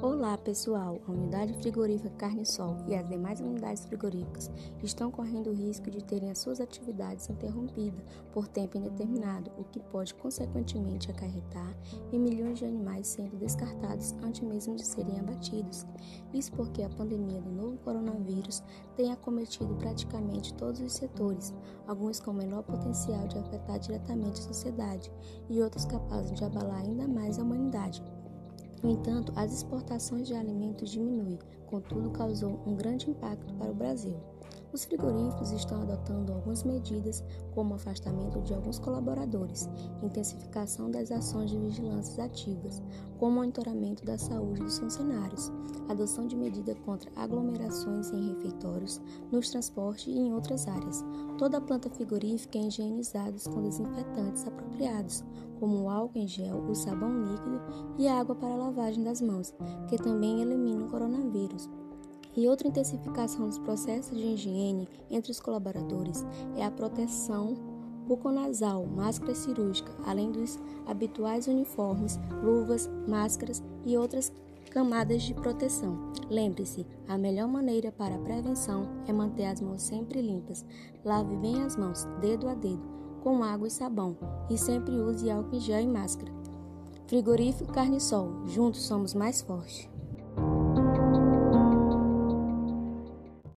Olá pessoal, a unidade frigorífica Carne Sol e as demais unidades frigoríficas estão correndo o risco de terem as suas atividades interrompidas por tempo indeterminado, o que pode consequentemente acarretar em milhões de animais sendo descartados antes mesmo de serem abatidos. Isso porque a pandemia do novo coronavírus tem acometido praticamente todos os setores, alguns com menor potencial de afetar diretamente a sociedade e outros capazes de abalar ainda mais a humanidade. No entanto, as exportações de alimentos diminuem, contudo, causou um grande impacto para o Brasil. Os frigoríficos estão adotando algumas medidas, como afastamento de alguns colaboradores, intensificação das ações de vigilância ativas, com monitoramento da saúde dos funcionários, adoção de medidas contra aglomerações em refeitórios, nos transportes e em outras áreas. Toda a planta frigorífica é higienizada com desinfetantes apropriados, como o álcool em gel, o sabão líquido e a água para lavagem das mãos, que também elimina o coronavírus. E outra intensificação dos processos de higiene entre os colaboradores é a proteção buconasal, máscara cirúrgica, além dos habituais uniformes, luvas, máscaras e outras camadas de proteção. Lembre-se, a melhor maneira para a prevenção é manter as mãos sempre limpas. Lave bem as mãos, dedo a dedo, com água e sabão, e sempre use álcool em gel e máscara. Frigorífico Carne Sol, juntos somos mais fortes.